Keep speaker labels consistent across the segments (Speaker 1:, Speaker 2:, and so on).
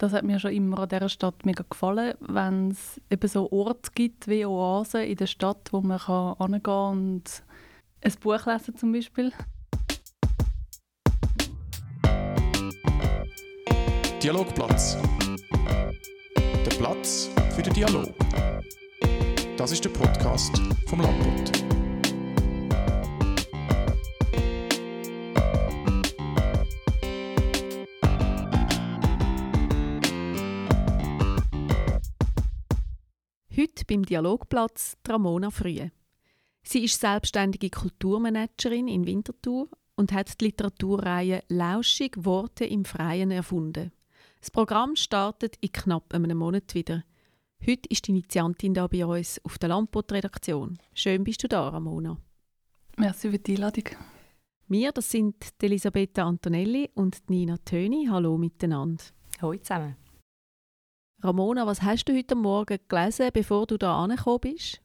Speaker 1: Das hat mir schon immer an dieser Stadt mega gefallen, wenn es eben so Orte gibt wie Oasen in der Stadt, wo man kann hingehen und ein Buch lesen zum Beispiel.
Speaker 2: Dialogplatz. Der Platz für den Dialog. Das ist der Podcast vom Landbund.
Speaker 3: Beim Dialogplatz Ramona Frühe. Sie ist selbstständige Kulturmanagerin in Winterthur und hat die Literaturreihe Lauschig Worte im Freien erfunden. Das Programm startet in knapp einem Monat wieder. Heute ist die Initiantin da bei uns auf der Lampot-Redaktion. Schön bist du da, Ramona.
Speaker 1: Merci für die Einladung.
Speaker 3: Wir, das sind Elisabetta Antonelli und Nina Töni. Hallo miteinander.
Speaker 4: Hallo zusammen.
Speaker 3: Ramona, was hast du heute Morgen gelesen, bevor du da angekommen bist?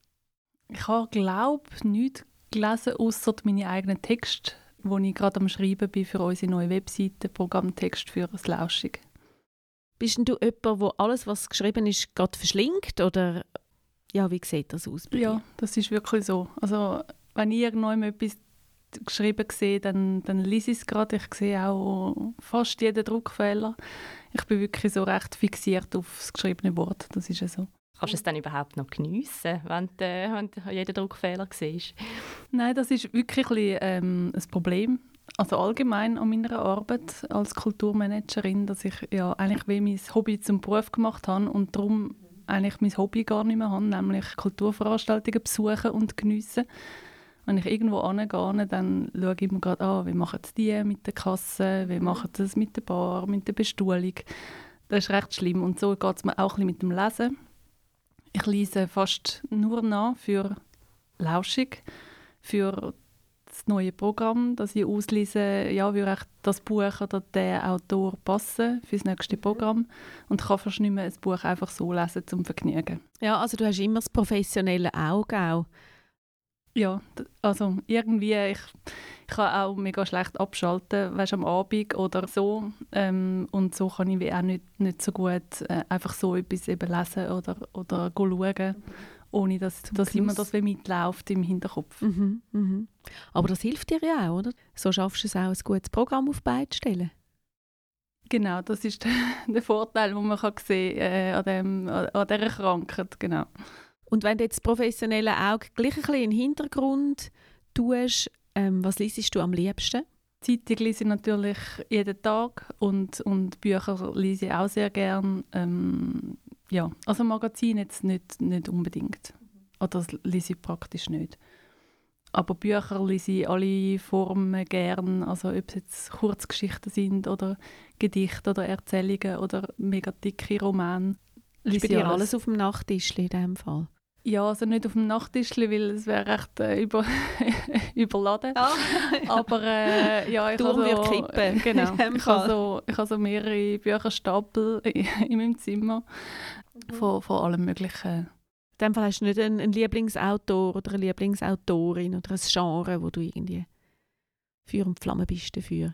Speaker 1: Ich habe, glaube ich, nichts gelesen, außer meine eigenen Texte, die ich gerade am Schreiben bin für unsere neue Webseite, Programmtext für das Lauschig.
Speaker 3: Bist denn du jemand, wo alles, was geschrieben ist, gerade verschlingt? Oder ja, wie sieht das aus
Speaker 1: bei Ja, das ist wirklich so. Also, wenn ich irgendwo etwas geschrieben sehe, dann, dann lese ich es gerade. Ich sehe auch fast jeden Druckfehler. Ich bin wirklich so recht fixiert auf das geschriebene Wort. Das ist ja so.
Speaker 4: Kannst du es dann überhaupt noch geniessen, wenn du, wenn du jeden Druckfehler siehst?
Speaker 1: Nein, das ist wirklich ein, ähm, ein Problem. Also allgemein an meiner Arbeit als Kulturmanagerin, dass ich ja eigentlich wie mein Hobby zum Beruf gemacht habe und darum eigentlich mein Hobby gar nicht mehr habe, nämlich Kulturveranstaltungen besuchen und geniessen. Wenn ich irgendwo angehe, dann schaue ich mir gerade an, wie machen die mit der Kasse, wie machen sie das mit der Bar, mit der Bestuhlung. Das ist recht schlimm und so geht es mir auch ein bisschen mit dem Lesen. Ich lese fast nur nach für Lauschig, für das neue Programm, das ich auslese, ja, würde das Buch oder der Autor passen für das nächste Programm und kann fast nicht mehr ein Buch einfach so lesen zum Vergnügen.
Speaker 3: Ja, also du hast immer das professionelle Auge auch.
Speaker 1: Ja, also irgendwie, ich, ich kann auch mega schlecht abschalten, weißt, am Abend oder so. Ähm, und so kann ich wie auch nicht, nicht so gut äh, einfach so etwas eben lesen oder, oder schauen, ohne dass, dass immer das wie mitläuft im Hinterkopf.
Speaker 3: Mhm, mhm. Aber das hilft dir ja auch, oder? So schaffst du es auch, ein gutes Programm auf beide stellen.
Speaker 1: Genau, das ist der, der Vorteil, den man kann sehen äh, an, dem, an dieser Krankheit, genau.
Speaker 3: Und wenn du jetzt professionelle Auge gleich ein bisschen in den Hintergrund tust, ähm, was liest du am liebsten?
Speaker 1: Zeitung lese ich natürlich jeden Tag und, und Bücher lese ich auch sehr gern. Ähm, ja, also Magazin jetzt nicht, nicht unbedingt. Oder das lese ich praktisch nicht. Aber Bücher lese ich alle Formen gern, also ob es jetzt Kurzgeschichten sind oder Gedichte oder Erzählungen oder mega dicke Romane.
Speaker 3: Ist bei dir alles. alles auf dem Nachttisch in diesem Fall?
Speaker 1: Ja, also nicht auf dem Nachttisch, weil es wäre recht äh, über, überladen. Ah. Aber äh, ja, ich habe so,
Speaker 3: kippen.
Speaker 1: Genau. Ich habe so, ich habe so mehrere Bücherstapel in meinem Zimmer von, von allem Möglichen.
Speaker 3: In dem Fall hast du nicht einen, einen Lieblingsautor oder eine Lieblingsautorin oder ein Genre, wo du irgendwie für und Flamme bist dafür?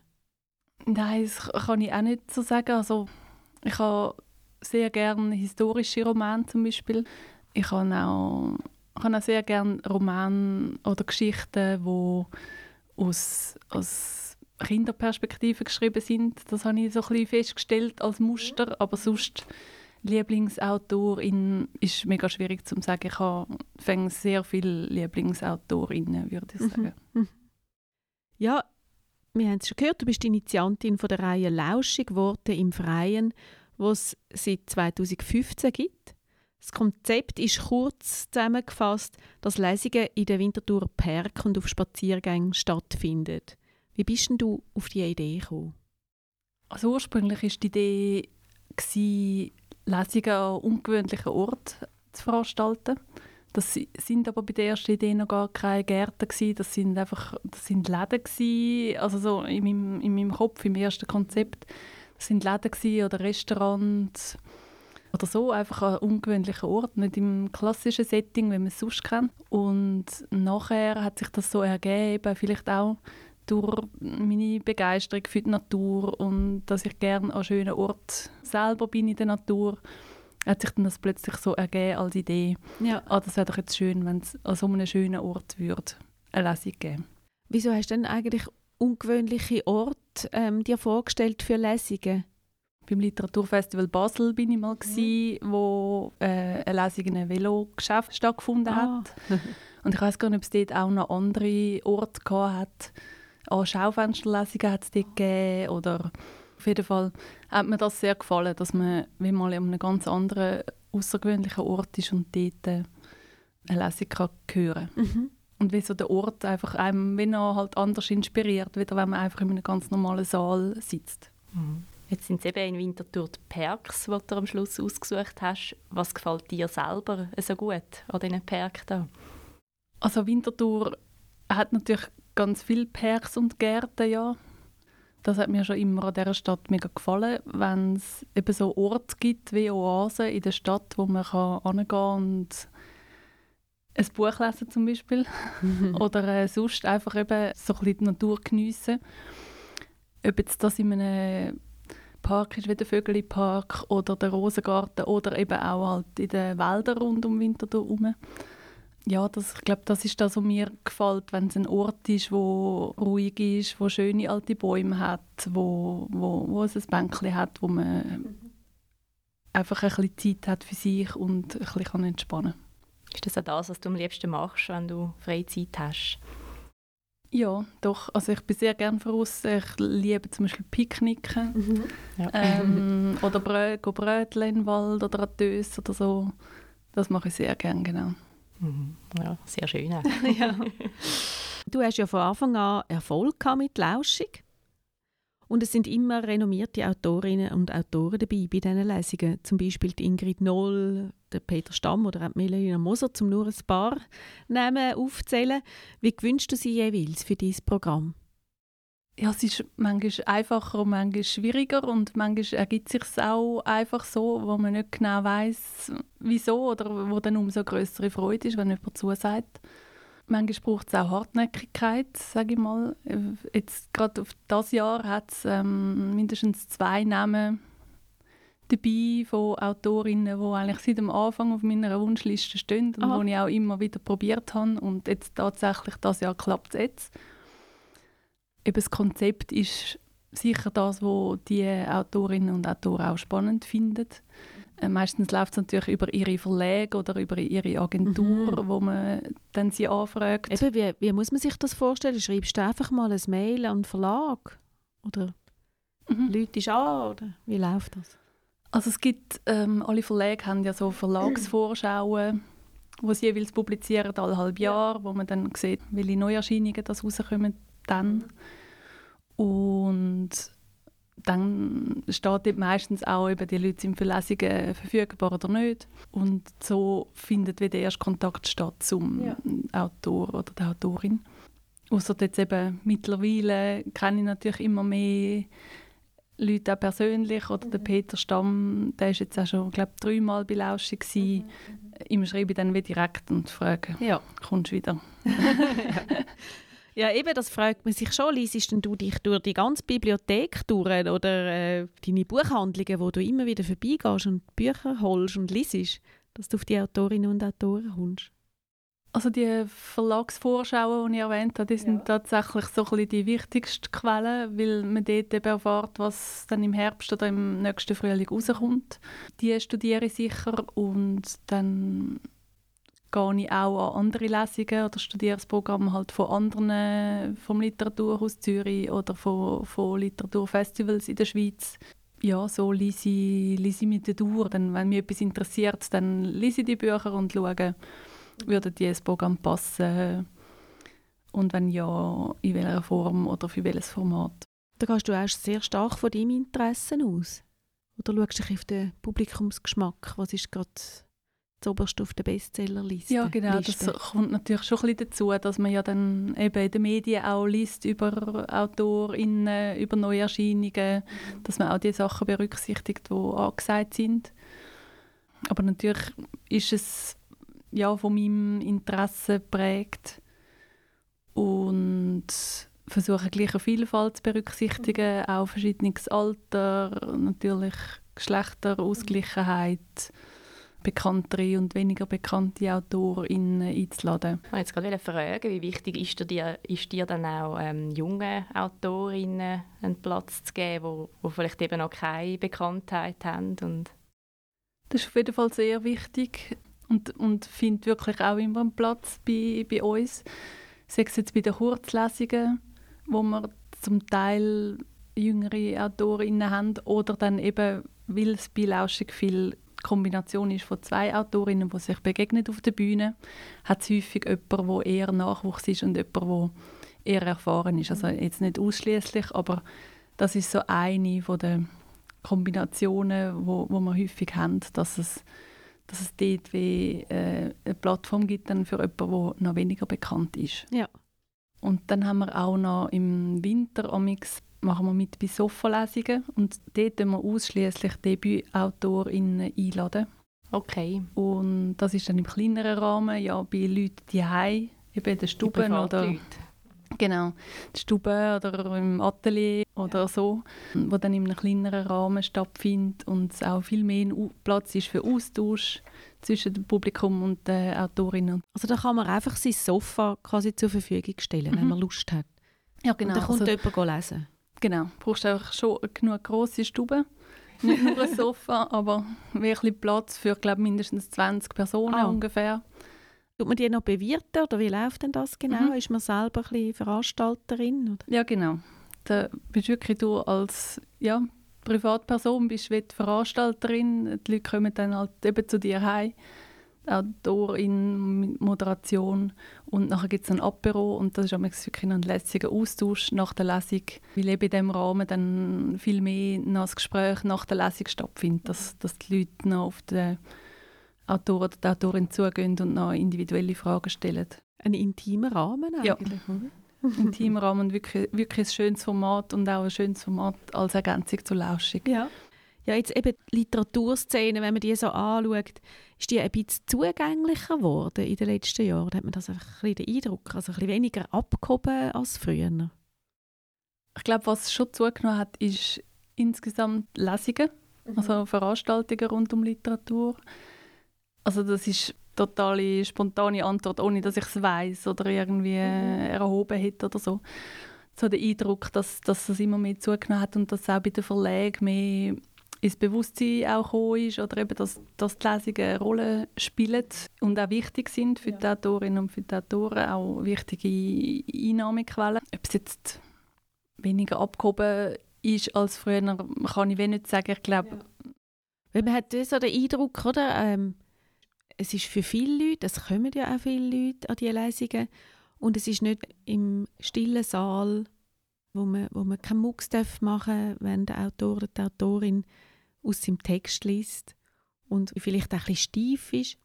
Speaker 1: Nein, das kann ich auch nicht so sagen. Also, ich habe sehr gerne historische Romane zum Beispiel ich habe auch, ich auch sehr gerne Romane oder Geschichten, die aus, aus Kinderperspektive geschrieben sind. Das habe ich so ein bisschen festgestellt als Muster, aber sonst Lieblingsautorin ist mega schwierig zu sagen. Ich habe sehr viele Lieblingsautorinnen, würde ich mhm. sagen. Mhm.
Speaker 3: Ja, wir haben es schon gehört, du bist Initiantin von der Reihe Lauschig Worte im Freien, die es seit 2015 gibt. Das Konzept ist kurz zusammengefasst, dass Lesungen in der Winterthur Park und auf Spaziergängen stattfinden. Wie bist denn du auf die Idee gekommen?
Speaker 1: Also ursprünglich war die Idee, Lesungen an ungewöhnlichen Orten zu veranstalten. Das sind aber bei der ersten Idee noch gar keine Gärten gewesen. Das sind einfach, das sind Läden gewesen. Also so in meinem, in meinem Kopf, im ersten Konzept. Das sind Läden oder Restaurants oder so, einfach an ungewöhnlichen Ort, nicht im klassischen Setting, wie man es sonst kennt. Und nachher hat sich das so ergeben, vielleicht auch durch meine Begeisterung für die Natur und dass ich gerne an schönen Ort selber bin in der Natur, hat sich dann das plötzlich so ergeben als Idee.
Speaker 3: Ja.
Speaker 1: Ah, das wäre doch jetzt schön, wenn es an so einem schönen Ort würde eine Lesung geben.
Speaker 3: Wieso hast du denn eigentlich ungewöhnliche Orte ähm, dir vorgestellt für Lesungen?
Speaker 1: Beim Literaturfestival Basel bin ich mal,
Speaker 3: Mhm.
Speaker 1: gewesen, wo äh, eine Lesung in einem Velogeschäft stattgefunden
Speaker 3: Ah.
Speaker 1: hat. Und ich weiß gar nicht, ob es dort auch noch andere Orte gehabt hat. An Schaufensterlesungen hat es dort gegeben. Oder auf jeden Fall hat mir das sehr gefallen, dass man wie mal an einem ganz anderen, außergewöhnlichen Ort ist und dort äh, eine Lesung kann hören kann.
Speaker 3: Mhm.
Speaker 1: Und wie so der Ort einfach einem wie noch halt anders inspiriert, wieder wenn man einfach in einem ganz normalen Saal sitzt.
Speaker 4: Jetzt sind es eben in Winterthur die Perks, die du am Schluss ausgesucht hast. Was gefällt dir selber so gut an diesen Perks da?
Speaker 1: Also Winterthur hat natürlich ganz viele Parks und Gärten, ja. Das hat mir schon immer an dieser Stadt mega gefallen, wenn es eben so Orte gibt wie Oasen in der Stadt, wo man kann hingehen und ein Buch lesen zum Beispiel oder äh, sonst einfach eben so ein bisschen die Natur geniessen. Ob jetzt das in einem Park ist wie der Vögeli-Park oder der Rosengarten oder eben auch halt in den Wäldern rund um Winterthur herum. Ja, das, ich glaube, das ist das, was mir gefällt, wenn es ein Ort ist, wo ruhig ist, wo schöne alte Bäume hat, wo, wo, wo es ein Bänkchen hat, wo man einfach ein bisschen Zeit hat für sich und ein bisschen kann entspannen
Speaker 4: Ist das auch das, was du am liebsten machst, wenn du Freizeit hast?
Speaker 1: Ja, doch. Also ich bin sehr gerne voraus. Ich liebe zum Beispiel Picknicken
Speaker 4: Ja.
Speaker 1: ähm, oder Brö go Brötchen in den Wald oder an Dös oder so. Das mache ich sehr gerne, genau.
Speaker 4: Mhm. ja, sehr schön.
Speaker 3: ja. Du hast ja von Anfang an Erfolg gehabt mit Lauschig. Und es sind immer renommierte Autorinnen und Autoren dabei bei diesen Lesungen. Zum Beispiel die Ingrid Noll, der Peter Stamm oder auch Melina Moser, um nur ein paar Namen aufzählen. Wie gewünschst du sie jeweils für dieses Programm?
Speaker 1: Ja, es ist manchmal einfacher und manchmal schwieriger und manchmal ergibt es sich auch einfach so, wo man nicht genau weiß, wieso oder wo dann umso größere Freude ist, wenn jemand zusagt. Manchmal braucht es auch Hartnäckigkeit, sage ich mal. Jetzt gerade auf das Jahr hat es ähm, mindestens zwei Namen dabei von Autorinnen, die eigentlich seit dem Anfang auf meiner Wunschliste stehen und
Speaker 3: Aha.
Speaker 1: die ich auch immer wieder probiert habe und jetzt tatsächlich das Jahr klappt es jetzt eben das Konzept ist sicher das, was die Autorinnen und Autoren auch spannend finden. Äh, meistens läuft es natürlich über ihre Verlage oder über ihre Agentur,
Speaker 3: Mhm.
Speaker 1: wo man dann sie anfragt.
Speaker 3: Eben, wie, wie muss man sich das vorstellen? Schreibst du einfach mal ein Mail an den Verlag? Oder
Speaker 1: Mhm.
Speaker 3: du an? Oder wie läuft das?
Speaker 1: Also es gibt, ähm, alle Verlage haben ja so Verlagsvorschauen, die sie jeweils publizieren, alle halb Jahr, wo man dann sieht, welche Neuerscheinungen das rauskommen dann. Und dann steht dort meistens auch, eben, die Leute sind für Lesungen verfügbar oder nicht. Und so findet wieder erst Kontakt statt zum
Speaker 3: Ja.
Speaker 1: Autor oder der Autorin. Außer jetzt eben mittlerweile kenne ich natürlich immer mehr Leute auch persönlich. Oder der Peter Stamm, der ist jetzt auch schon, glaube dreimal bei Lausche gewesen. Ihm schreibe ich dann wieder direkt und frage,
Speaker 3: Ja.
Speaker 1: kommst du wieder?
Speaker 3: Ja, eben, das fragt man sich schon. Liesest denn du dich durch die ganze Bibliothek durch oder äh, deine Buchhandlungen, wo du immer wieder vorbeigehst und Bücher holst und liest, dass du auf die Autorinnen und Autoren kommst?
Speaker 1: Also die Verlagsvorschauen, die ich erwähnt habe, die sind
Speaker 3: Ja.
Speaker 1: tatsächlich so ein die wichtigste Quelle, weil man dort eben erfährt, was dann im Herbst oder im nächsten Frühling rauskommt. Die studiere ich sicher und dann gehe ich auch an andere Lesungen oder studiere das Programm halt von anderen, vom Literaturhaus Zürich oder von, von Literaturfestivals in der Schweiz. Ja, so lese ich, lese ich mich da durch. Dann, wenn mich etwas interessiert, dann lese ich die Bücher und schaue, würde die ins Programm passen? Und wenn ja, in welcher Form oder für welches Format?
Speaker 3: Da gehst du auch sehr stark von deinem Interessen aus. Oder schaust du dich auf den Publikumsgeschmack? Was ist gerade zuoberst auf der Bestsellerliste?
Speaker 1: Ja, genau.
Speaker 3: Liste?
Speaker 1: Das kommt natürlich schon ein bisschen dazu, dass man ja dann eben in den Medien auch liest über AutorInnen, über Neuerscheinungen, dass man auch die Sachen berücksichtigt, die angesagt sind. Aber natürlich ist es ja von meinem Interesse geprägt und versuchen, gleiche Vielfalt zu berücksichtigen, auch verschiedenes Alter, natürlich Geschlechterausgleichheit, bekanntere und weniger bekannte AutorInnen einzuladen.
Speaker 4: Ich wollte jetzt gerade fragen, wie wichtig ist dir, ist dir dann auch ähm, jungen AutorInnen einen Platz zu geben, die vielleicht eben noch keine Bekanntheit haben? Und
Speaker 1: das ist auf jeden Fall sehr wichtig und, und findet wirklich auch immer einen Platz bei, bei uns. Sei es jetzt bei den Kurzlesungen, wo wir zum Teil jüngere AutorInnen haben oder dann eben, weil es bei Lauschig viel Kombination ist von zwei Autorinnen, die sich begegnen auf der Bühne, hat es häufig jemanden, der eher Nachwuchs ist und jemand, der eher erfahren ist. Also jetzt nicht ausschließlich, aber das ist so eine von den Kombinationen, wo, wo wir häufig haben, dass es, dass es dort wie, äh, eine Plattform gibt dann für jemanden, der noch weniger bekannt ist.
Speaker 3: Ja.
Speaker 1: Und dann haben wir auch noch im Winter amix machen wir mit bei Sofa-Lesungen und dort laden wir ausschließlich Debütautorinnen einladen.
Speaker 4: Okay.
Speaker 1: Und das ist dann im kleineren Rahmen, ja, bei Leuten die eben in den Stuben oder Leute. Genau, die Stube oder im Atelier oder so, wo dann in einem kleineren Rahmen stattfindet und es auch viel mehr Platz ist für Austausch zwischen dem Publikum und den Autorinnen.
Speaker 3: Also da kann man einfach sein Sofa quasi zur Verfügung stellen, mhm. wenn man Lust hat.
Speaker 1: Ja, genau.
Speaker 3: Und dann kommt also, jemand lesen.
Speaker 1: Genau, du brauchst einfach schon genug grosse Stube. Nicht nur ein Sofa, aber wirklich Platz für glaub, mindestens 20 Personen ah. ungefähr.
Speaker 3: Tut man die noch bewirten oder wie läuft denn das genau? Mhm. Ist man selber ein Veranstalterin? Oder?
Speaker 1: Ja, genau. Da bist wirklich du als ja, Privatperson bist wie die Veranstalterin. Die Leute kommen dann halt eben zu dir heim Autorin, Moderation und nachher gibt es ein Apero und das ist wirklich ein lässiger Austausch nach der Lesung, weil eben in diesem Rahmen dann viel mehr noch das Gespräch nach der Lesung stattfindet, dass, dass die Leute noch auf den Autor oder die Autorin zugehen und noch individuelle Fragen stellen.
Speaker 3: Ein intimer Rahmen eigentlich,
Speaker 1: ja. Ein intimer Rahmen und wirklich, wirklich ein schönes Format und auch ein schönes Format als Ergänzung zur Lauschung.
Speaker 3: Ja. Ja, jetzt eben die Literaturszene, wenn man die so anschaut, ist die ein bisschen zugänglicher geworden in den letzten Jahren? Da hat man das einfach ein bisschen den Eindruck, also ein bisschen weniger abgehoben als früher?
Speaker 1: Ich glaube, was schon zugenommen hat, ist insgesamt Lesungen, mhm. also Veranstaltungen rund um Literatur. Also das ist eine totale spontane Antwort, ohne dass ich es weiß oder irgendwie mhm. erhoben hätte oder so. So der Eindruck, dass, dass es immer mehr zugenommen hat und dass auch bei den Verlagen mehr ins Bewusstsein auch gekommen ist oder eben, dass, dass die Lesungen eine Rolle spielen und auch wichtig sind für die Autorinnen und für die Autoren, auch wichtige Einnahmequellen. Ob es jetzt weniger abgehoben ist als früher, kann ich nicht sagen. Ich glaube...
Speaker 3: Ja. Man hat so den Eindruck, oder? Ähm, es ist für viele Leute, es kommen ja auch viele Leute an diese Lesungen und es ist nicht im stillen Saal, wo man, wo man keinen Mucks machen darf, wenn der Autor oder die Autorin aus seinem Text liest und vielleicht auch ein bisschen steif ist?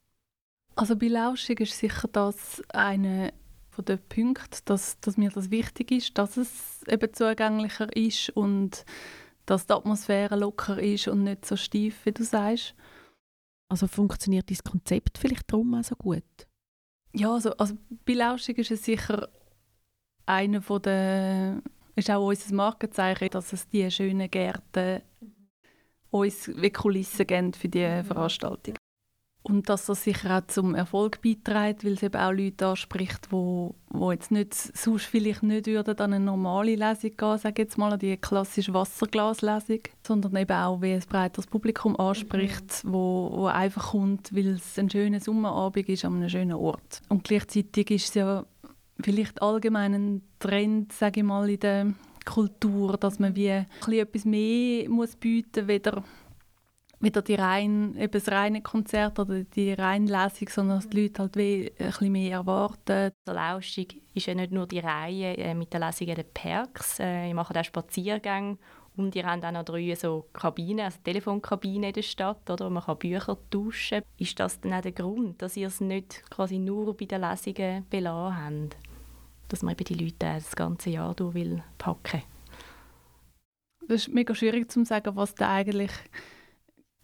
Speaker 1: Also bei Lauschig ist sicher das eine von den dass, dass mir das wichtig ist, dass es eben zugänglicher ist und dass die Atmosphäre locker ist und nicht so steif, wie du sagst.
Speaker 3: Also funktioniert das Konzept vielleicht darum auch so gut?
Speaker 1: Ja, also, also bei Lauschig ist es sicher einer von den, ist auch unser Markenzeichen, dass es die schönen Gärten uns wie Kulissen geben für diese Veranstaltung. Und dass das sicher auch zum Erfolg beiträgt, weil es eben auch Leute anspricht, wo, wo jetzt nicht, sonst vielleicht nicht würden an eine normale Lesung gehen, sage jetzt mal, an die klassische Wasserglaslesung, sondern eben auch, wie ein breiteres Publikum anspricht, mhm. wo, wo einfach kommt, weil es ein schöner Sommerabend ist an einem schönen Ort. Und gleichzeitig ist es ja vielleicht allgemein ein Trend, sage ich mal, in der Kultur, dass man wie etwas mehr muss bieten muss, weder, die rein, eben das reine Konzert oder die reine Lesung, sondern dass die Leute halt wie ein bisschen mehr erwarten.
Speaker 4: Der Lauschig ist ja nicht nur die Reihe äh, mit der Lesung der Perks. Äh, ich mache auch Spaziergänge und ihr habt auch noch drei so Kabinen, also Telefonkabinen in der Stadt, oder? man kann Bücher tauschen. Ist das dann auch der Grund, dass ihr es nicht quasi nur bei den Lesungen belassen habt? dass man eben die Leute das ganze Jahr durch will packen
Speaker 1: Das ist mega schwierig zu sagen, was da eigentlich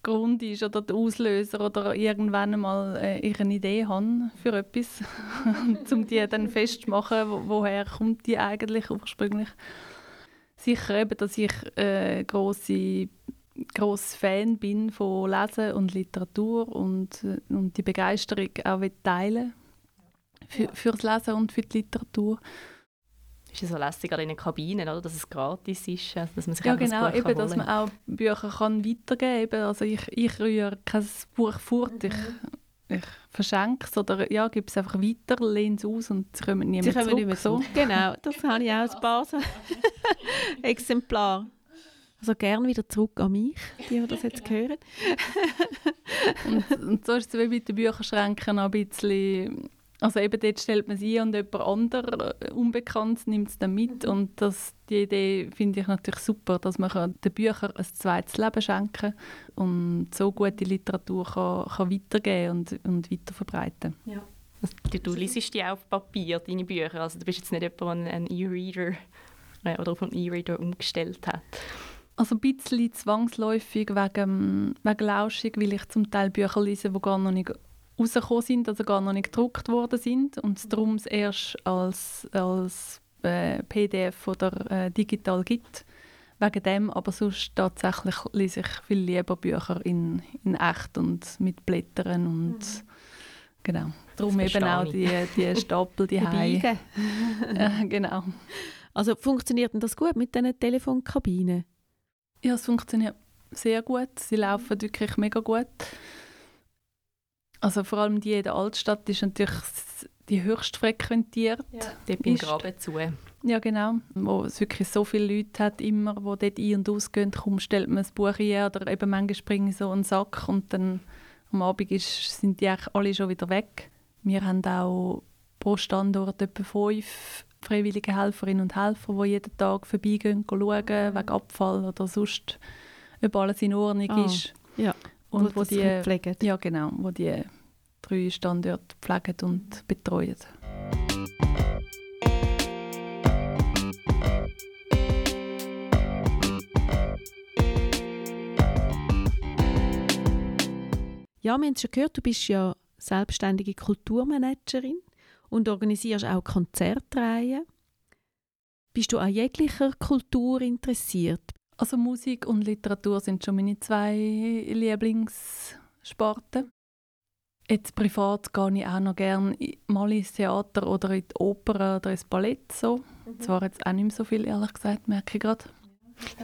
Speaker 1: Grund ist oder der Auslöser oder irgendwann mal äh, ich eine Idee habe für etwas, um die dann festzumachen, wo, woher kommt die eigentlich ursprünglich. Sicher eben, dass ich äh, große groß Fan bin von Lesen und Literatur und, äh, und die Begeisterung auch teilen für, für das Lesen und für die Literatur
Speaker 4: ist es so lässig in den Kabinen, oder? dass es gratis ist, dass man sich
Speaker 1: ja genau, eben, kann dass man auch Bücher kann weitergeben kann. Also ich, ich rühre kein Buch fort, ich, mhm. ich verschenke es oder ja, gebe es einfach weiter, lehne es aus und sie kommen nie mehr zurück. Nicht mehr
Speaker 3: so. Genau, das habe ich auch als Basis. Exemplar. Also gerne wieder zurück an mich, die, die das jetzt hören.
Speaker 1: und, und so ist es wie mit den Bücherschränken ein bisschen also eben dort stellt man sie und jemand anderes, äh, unbekannt, nimmt es dann mit und das, die Idee finde ich natürlich super, dass man den Büchern ein zweites Leben schenken kann und so gute Literatur kann, kann weitergeben und, und weiterverbreiten.
Speaker 4: Ja. Also, du, du liest die auf Papier, deine Bücher, also du bist jetzt nicht jemand, der einen E-Reader äh, oder auf einen E-Reader umgestellt hat.
Speaker 1: Also ein bisschen zwangsläufig wegen, wegen Lauschung, weil ich zum Teil Bücher lese, die gar noch nicht rausgekommen sind, also gar noch nicht gedruckt worden sind und es darum es erst als, als äh, PDF oder äh, digital gibt. Wegen dem, aber sonst tatsächlich lese ich viel lieber Bücher in, in echt und mit Blättern und mhm. genau. Darum eben auch die, die Stapel, die Haie. äh, genau.
Speaker 3: Also funktioniert denn das gut mit diesen Telefonkabinen?
Speaker 1: Ja, es funktioniert sehr gut. Sie laufen wirklich mega gut. Also vor allem die in der Altstadt ist natürlich die höchst frequentiert.
Speaker 4: Ja. Dort beim Graben zu.
Speaker 1: Ja, genau. Wo es wirklich so viele Leute hat, immer, die dort ein- und ausgehen. Kaum stellt man ein Buch ein oder eben manchmal springen so einen Sack und dann am Abend ist, sind die eigentlich alle schon wieder weg. Wir haben auch pro Standort etwa fünf freiwillige Helferinnen und Helfer, die jeden Tag vorbeigehen, schauen, wegen Abfall oder sonst, ob alles in Ordnung ah, ist.
Speaker 3: Ja.
Speaker 1: Und wo, wo die, pflegen. Ja, genau, wo die drei Standorte pflegen und betreuen.
Speaker 3: Ja, wir haben schon gehört, du bist ja selbstständige Kulturmanagerin und organisierst auch Konzertreihen. Bist du an jeglicher Kultur interessiert?
Speaker 1: Also Musik und Literatur sind schon meine zwei Lieblingssparten. Jetzt privat gehe ich auch noch gerne mal ins Theater oder in die Oper oder ins Ballett. So. Mhm. Zwar jetzt auch nicht mehr so viel, ehrlich gesagt, merke ich gerade.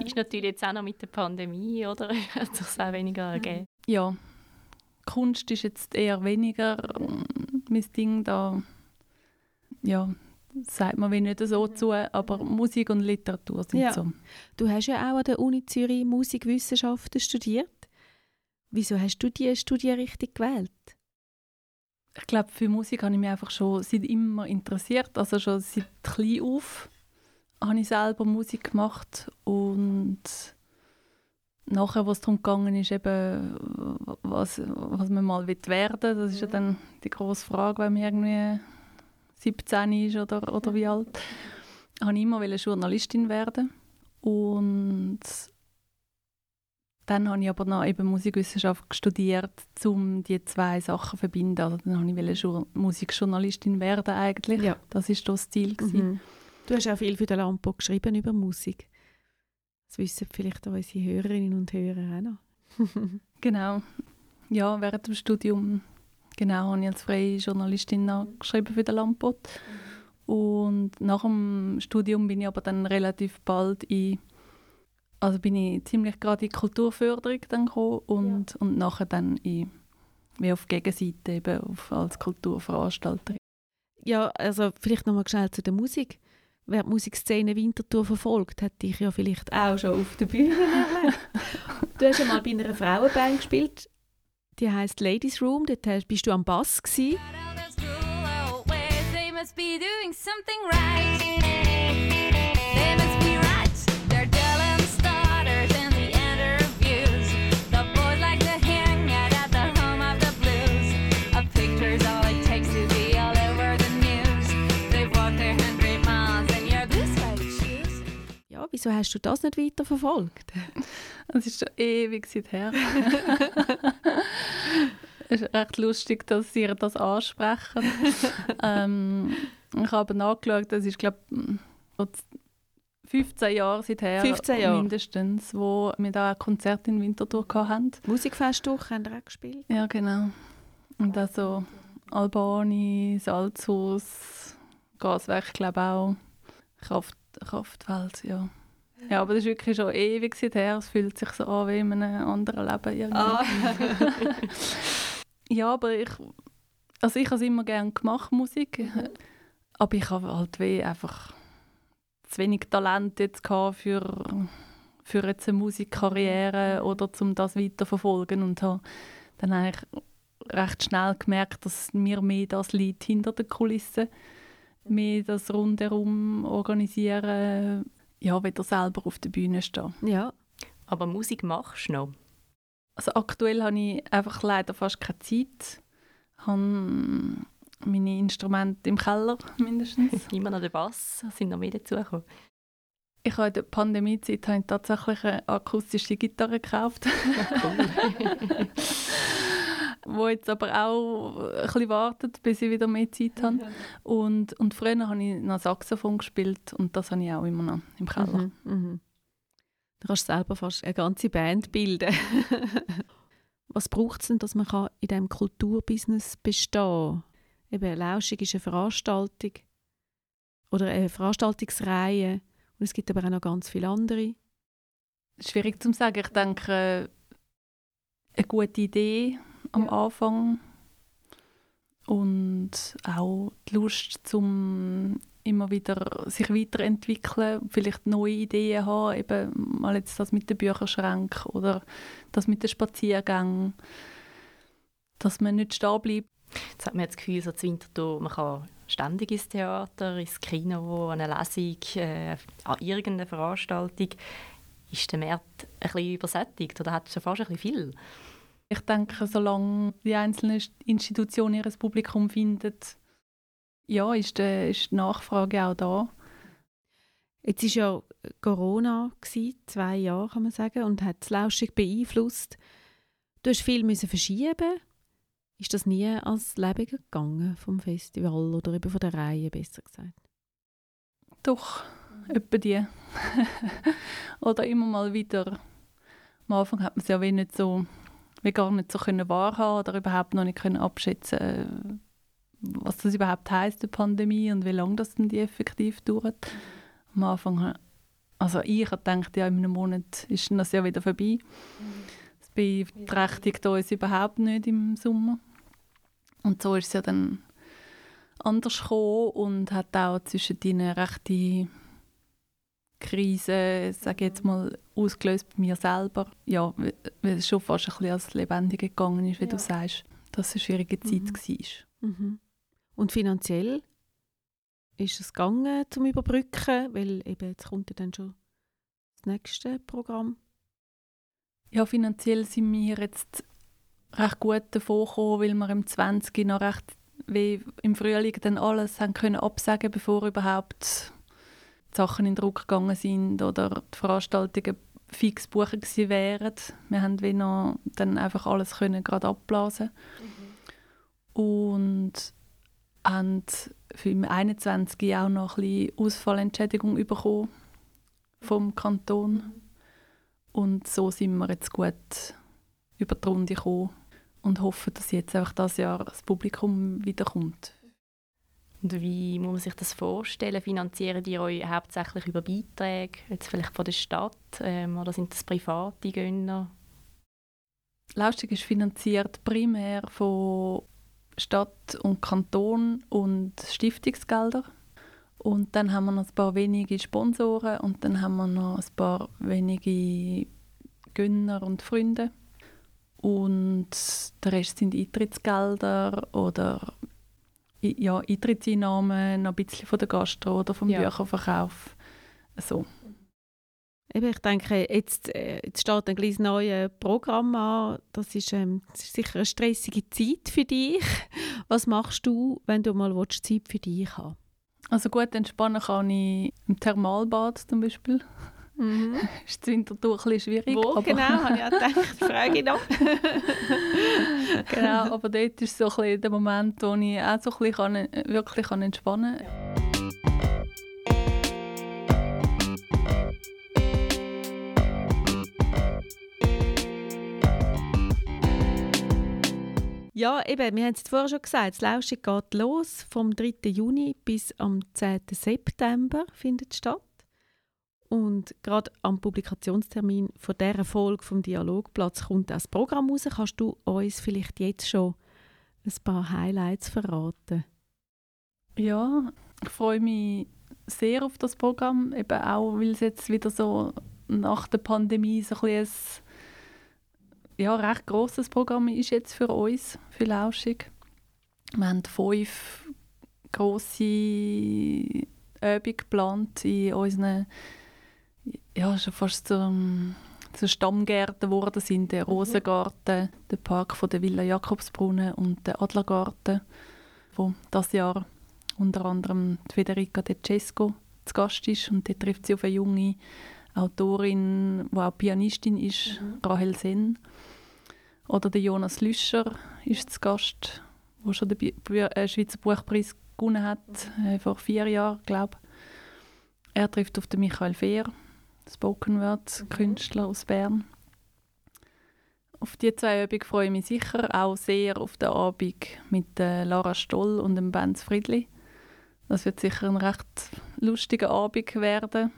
Speaker 4: Ist natürlich jetzt auch noch mit der Pandemie, oder? Hat sich auch weniger ergeben.
Speaker 1: Ja, Kunst ist jetzt eher weniger mein Ding. Da ja, sagt man wie nicht so zu, aber Musik und Literatur sind ja. so.
Speaker 3: Du hast ja auch an der Uni Zürich Musikwissenschaften studiert. Wieso hast du diese Studienrichtung gewählt?
Speaker 1: Ich glaube, für Musik habe ich mich einfach schon seit immer interessiert. Also schon seit klein auf habe ich selber Musik gemacht und nachher, was darum gegangen ist, eben, was, was man mal werden will, das ist ja dann die große Frage, wenn man irgendwie 17 ist oder, oder wie alt, habe ich immer Journalistin werden und dann habe ich aber noch eben Musikwissenschaft studiert, um die zwei Sachen zu verbinden. Also dann habe ich Musikjournalistin werden eigentlich. Ja. Das war das Ziel. Mhm.
Speaker 3: Du hast auch viel für den Lampo geschrieben über Musik. Das wissen vielleicht auch unsere Hörerinnen und Hörer auch noch.
Speaker 1: genau. Ja, während dem Studium Genau, habe ich als freie Journalistin geschrieben für den Lampot. Und nach dem Studium bin ich aber dann relativ bald in also bin ich ziemlich gerade in Kulturförderung dann gekommen und, ja. und nachher dann in, wie auf Gegenseite eben auf, als Kulturveranstalterin.
Speaker 3: Ja, also vielleicht nochmal schnell zu der Musik. Wer die Musikszene Winterthur verfolgt, hat dich ja vielleicht auch schon auf der Bühne du hast ja mal bei einer Frauenband gespielt. Die heißt Ladies Room. Dort bist du am Bass gsi. Ja, wieso hast du das nicht weiter verfolgt?
Speaker 1: Es ist schon ewig seither. es ist recht lustig, dass Sie das ansprechen. ähm, ich habe nachgeschaut, das ist glaube 15 Jahre seither
Speaker 3: 15 Jahre.
Speaker 1: mindestens, wo wir da ein Konzert in Winterthur hatten.
Speaker 3: Musikfest durch, haben ihr auch gespielt?
Speaker 1: Ja, genau. Und also Albani, Salzhaus, Gaswerk, glaube auch, Kraft, Kraftwelt, ja. Ja, aber das ist wirklich schon ewig seither. Es fühlt sich so an wie in einem anderen Leben. Irgendwie.
Speaker 3: Ah.
Speaker 1: Ja, aber ich, also ich habe es immer gerne gemacht, Musik. Aber ich habe halt wie einfach zu wenig Talent jetzt für, für jetzt eine Musikkarriere oder um das weiterverfolgen und habe dann eigentlich recht schnell gemerkt, dass mir mehr das liegt hinter den Kulissen, mehr das rundherum organisieren, ja, wieder selber auf der Bühne stehen.
Speaker 3: ja.
Speaker 4: Aber Musik machst du noch?
Speaker 1: Also aktuell habe ich einfach leider fast keine Zeit. Ich habe meine Instrumente im Keller mindestens.
Speaker 4: Immer noch der Bass, sind noch mehr dazugekommen.
Speaker 1: Ich habe in der Pandemiezeit habe ich tatsächlich eine akustische Gitarre gekauft, wo jetzt aber auch ein bisschen wartet, bis ich wieder mehr Zeit habe. Und, und früher habe ich noch Saxophon gespielt und das habe ich auch immer noch im Keller.
Speaker 3: Mhm. Mhm. Du kannst selber fast eine ganze Band bilden. Was braucht es denn, dass man kann in diesem Kulturbusiness bestehen kann? Eben, Lauschig ist eine Veranstaltung oder eine Veranstaltungsreihe und es gibt aber auch noch ganz viele andere.
Speaker 1: Schwierig zu sagen. Ich denke, eine gute Idee am Anfang und auch die Lust, zum immer wieder sich weiterentwickeln, vielleicht neue Ideen haben, eben mal jetzt das mit den Bücherschränken oder das mit den Spaziergängen, dass man nicht stehen bleibt.
Speaker 4: Jetzt hat man jetzt das Gefühl, so zu Winterthur, man kann ständig ins Theater, ins Kino, an eine Lesung, äh, an irgendeine Veranstaltung. Ist der Markt ein bisschen übersättigt oder hat es schon fast ein bisschen viel?
Speaker 1: Ich denke, solange die einzelnen Institutionen ihr Publikum finden, ja, ist, die, ist die Nachfrage auch da.
Speaker 3: Jetzt war ja Corona, gewesen, zwei Jahre kann man sagen, und hat das Lauschig beeinflusst. Du musst viel müssen verschieben. Ist das nie als Leben gegangen vom Festival oder eben von der Reihe, besser gesagt?
Speaker 1: Doch, etwa die. Oder immer mal wieder. Am Anfang hat man es ja wie nicht so, wie gar nicht so können wahrhaben oder überhaupt noch nicht können abschätzen, äh, was das überhaupt heißt, die Pandemie und wie lange das denn die effektiv dauert. Am Anfang, also ich habe gedacht, ja, in einem Monat ist das ja wieder vorbei. Das beeinträchtigt uns überhaupt nicht im Sommer. Und so ist es ja dann anders gekommen und hat auch zwischen eine rechte Krise, sage jetzt mal, ausgelöst bei mir selber. Ja, weil es schon fast ein bisschen als Lebendige gegangen ist, wie du sagst, dass es eine schwierige Zeit
Speaker 3: Mhm.
Speaker 1: war.
Speaker 3: Mhm. Und finanziell ist es gegangen zum Überbrücken, weil eben jetzt kommt ja dann schon das nächste Programm.
Speaker 1: Ja, finanziell sind wir jetzt recht gut davon gekommen, weil wir im 20 noch recht wie im Frühling dann alles haben können absagen, bevor überhaupt Sachen in Druck gegangen sind oder die Veranstaltungen fix buchen gewesen wären. Wir haben wie noch dann einfach alles können gerade abblasen und haben für im 21 auch noch ein bisschen Ausfallentschädigung bekommen vom Kanton. Und so sind wir jetzt gut über die Runde gekommen und hoffen, dass jetzt einfach das Jahr das Publikum wiederkommt.
Speaker 4: Und wie muss man sich das vorstellen? Finanzieren die euch hauptsächlich über Beiträge, jetzt vielleicht von der Stadt, ähm, oder sind das private Gönner?
Speaker 1: Laustig ist finanziert primär von Stadt und Kanton und Stiftungsgelder. Und dann haben wir noch ein paar wenige Sponsoren und dann haben wir noch ein paar wenige Gönner und Freunde. Und der Rest sind Eintrittsgelder oder ja, Eintrittseinnahmen, noch ein bisschen von der Gastro oder vom
Speaker 3: Ja.
Speaker 1: Bücherverkauf. So.
Speaker 3: Eben, ich denke, jetzt, äh, jetzt steht ein kleines neues Programm an. Das ist, ähm, das ist sicher eine stressige Zeit für dich. Was machst du, wenn du mal willst, Zeit für dich haben
Speaker 1: Also gut entspannen kann ich im Thermalbad zum Beispiel. Mhm. ist das Winterthur ein bisschen schwierig.
Speaker 3: Wo
Speaker 1: aber
Speaker 3: genau, habe ich auch gedacht, frage ich noch.
Speaker 1: genau, aber dort ist so ein bisschen der Moment, wo ich auch so ein bisschen kann, wirklich kann entspannen kann.
Speaker 3: Ja, eben, wir haben es vorher schon gesagt, das Lauschen geht los. Vom 3. Juni bis am 10. September findet statt. Und gerade am Publikationstermin von dieser Folge vom Dialogplatz kommt das Programm raus. Kannst du uns vielleicht jetzt schon ein paar Highlights verraten?
Speaker 1: Ja, ich freue mich sehr auf das Programm, eben auch, weil es jetzt wieder so nach der Pandemie so ein, ein ja, recht grosses Programm ist jetzt für uns, für Lauschig. Wir haben fünf grosse Übungen geplant in unseren ja, schon fast zu Stammgärten geworden sind. Der Rosengarten, der Park von der Villa Jakobsbrunnen und der Adlergarten, wo das Jahr unter anderem Federica De Cesco zu Gast ist. Und dort trifft sie auf eine junge Autorin, die auch Pianistin ist, mhm. Rahel Sen. Oder der Jonas Lüscher ist zu Gast, der schon den äh, Schweizer Buchpreis gewonnen hat, äh, vor vier Jahren, glaube ich. Er trifft auf den Michael Fehr, Spoken Word Künstler aus Bern. Auf die zwei Übungen freue ich mich sicher auch sehr auf den Abend mit äh, Lara Stoll und dem Benz Friedli. Das wird sicher ein recht lustiger Abend werden.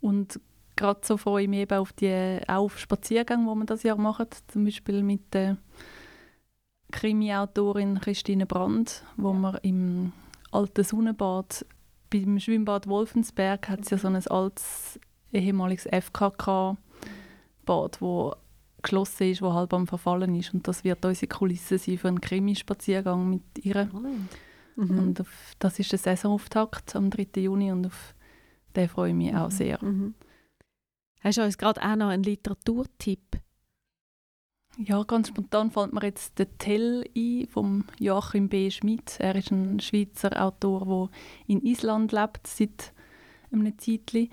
Speaker 1: Und gerade so freue ich mich eben auf die auf Spaziergänge, die wir das Jahr machen. Zum Beispiel mit der Krimi-Autorin Christine Brandt, wo wir im alten Sonnenbad beim Schwimmbad Wolfensberg hat es ja so ein altes ehemaliges FKK-Bad, wo geschlossen ist, wo halb am Verfallen ist. Und das wird unsere Kulisse sein für einen Krimi-Spaziergang mit ihr. Mhm. Und auf, das ist der Saisonauftakt am 3. Juni und auf den freue ich mich auch mhm. sehr.
Speaker 3: Mhm. Hast du uns gerade auch noch einen Literaturtipp?
Speaker 1: Ja, ganz spontan fällt mir jetzt der Tell ein vom Joachim B. Schmidt. Er ist ein Schweizer Autor, der in Island lebt seit einem Zeitchen.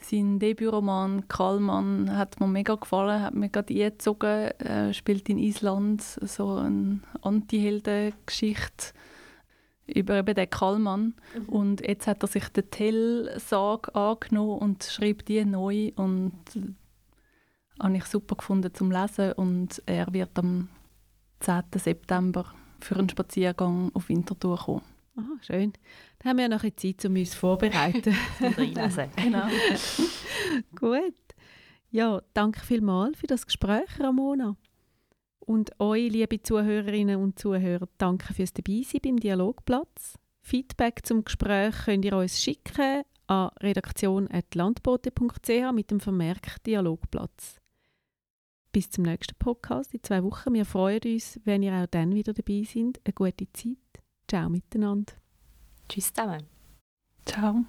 Speaker 1: Sein Debütroman «Kallmann» hat mir mega gefallen, hat mir gerade eingezogen. Er spielt in Island so eine Anti-Helden-Geschichte über eben den Kallmann. Mhm. Und jetzt hat er sich den Tell-Sag angenommen und schreibt die neu. Und das habe ich super gefunden zum Lesen. Und er wird am 10. September für einen Spaziergang auf Winterthur kommen.
Speaker 3: Aha, schön. Dann haben wir ja noch ein Zeit, um uns vorzubereiten.
Speaker 4: reinlesen. genau.
Speaker 3: Gut. Ja, danke vielmals für das Gespräch, Ramona. Und euch, liebe Zuhörerinnen und Zuhörer, danke fürs Dabeisein beim Dialogplatz. Feedback zum Gespräch könnt ihr uns schicken an redaktion.landbote.ch mit dem Vermerk Dialogplatz. Bis zum nächsten Podcast in zwei Wochen. Wir freuen uns, wenn ihr auch dann wieder dabei seid. Eine gute Zeit. Ciao miteinander.
Speaker 4: Tschüss zusammen.
Speaker 1: Ciao.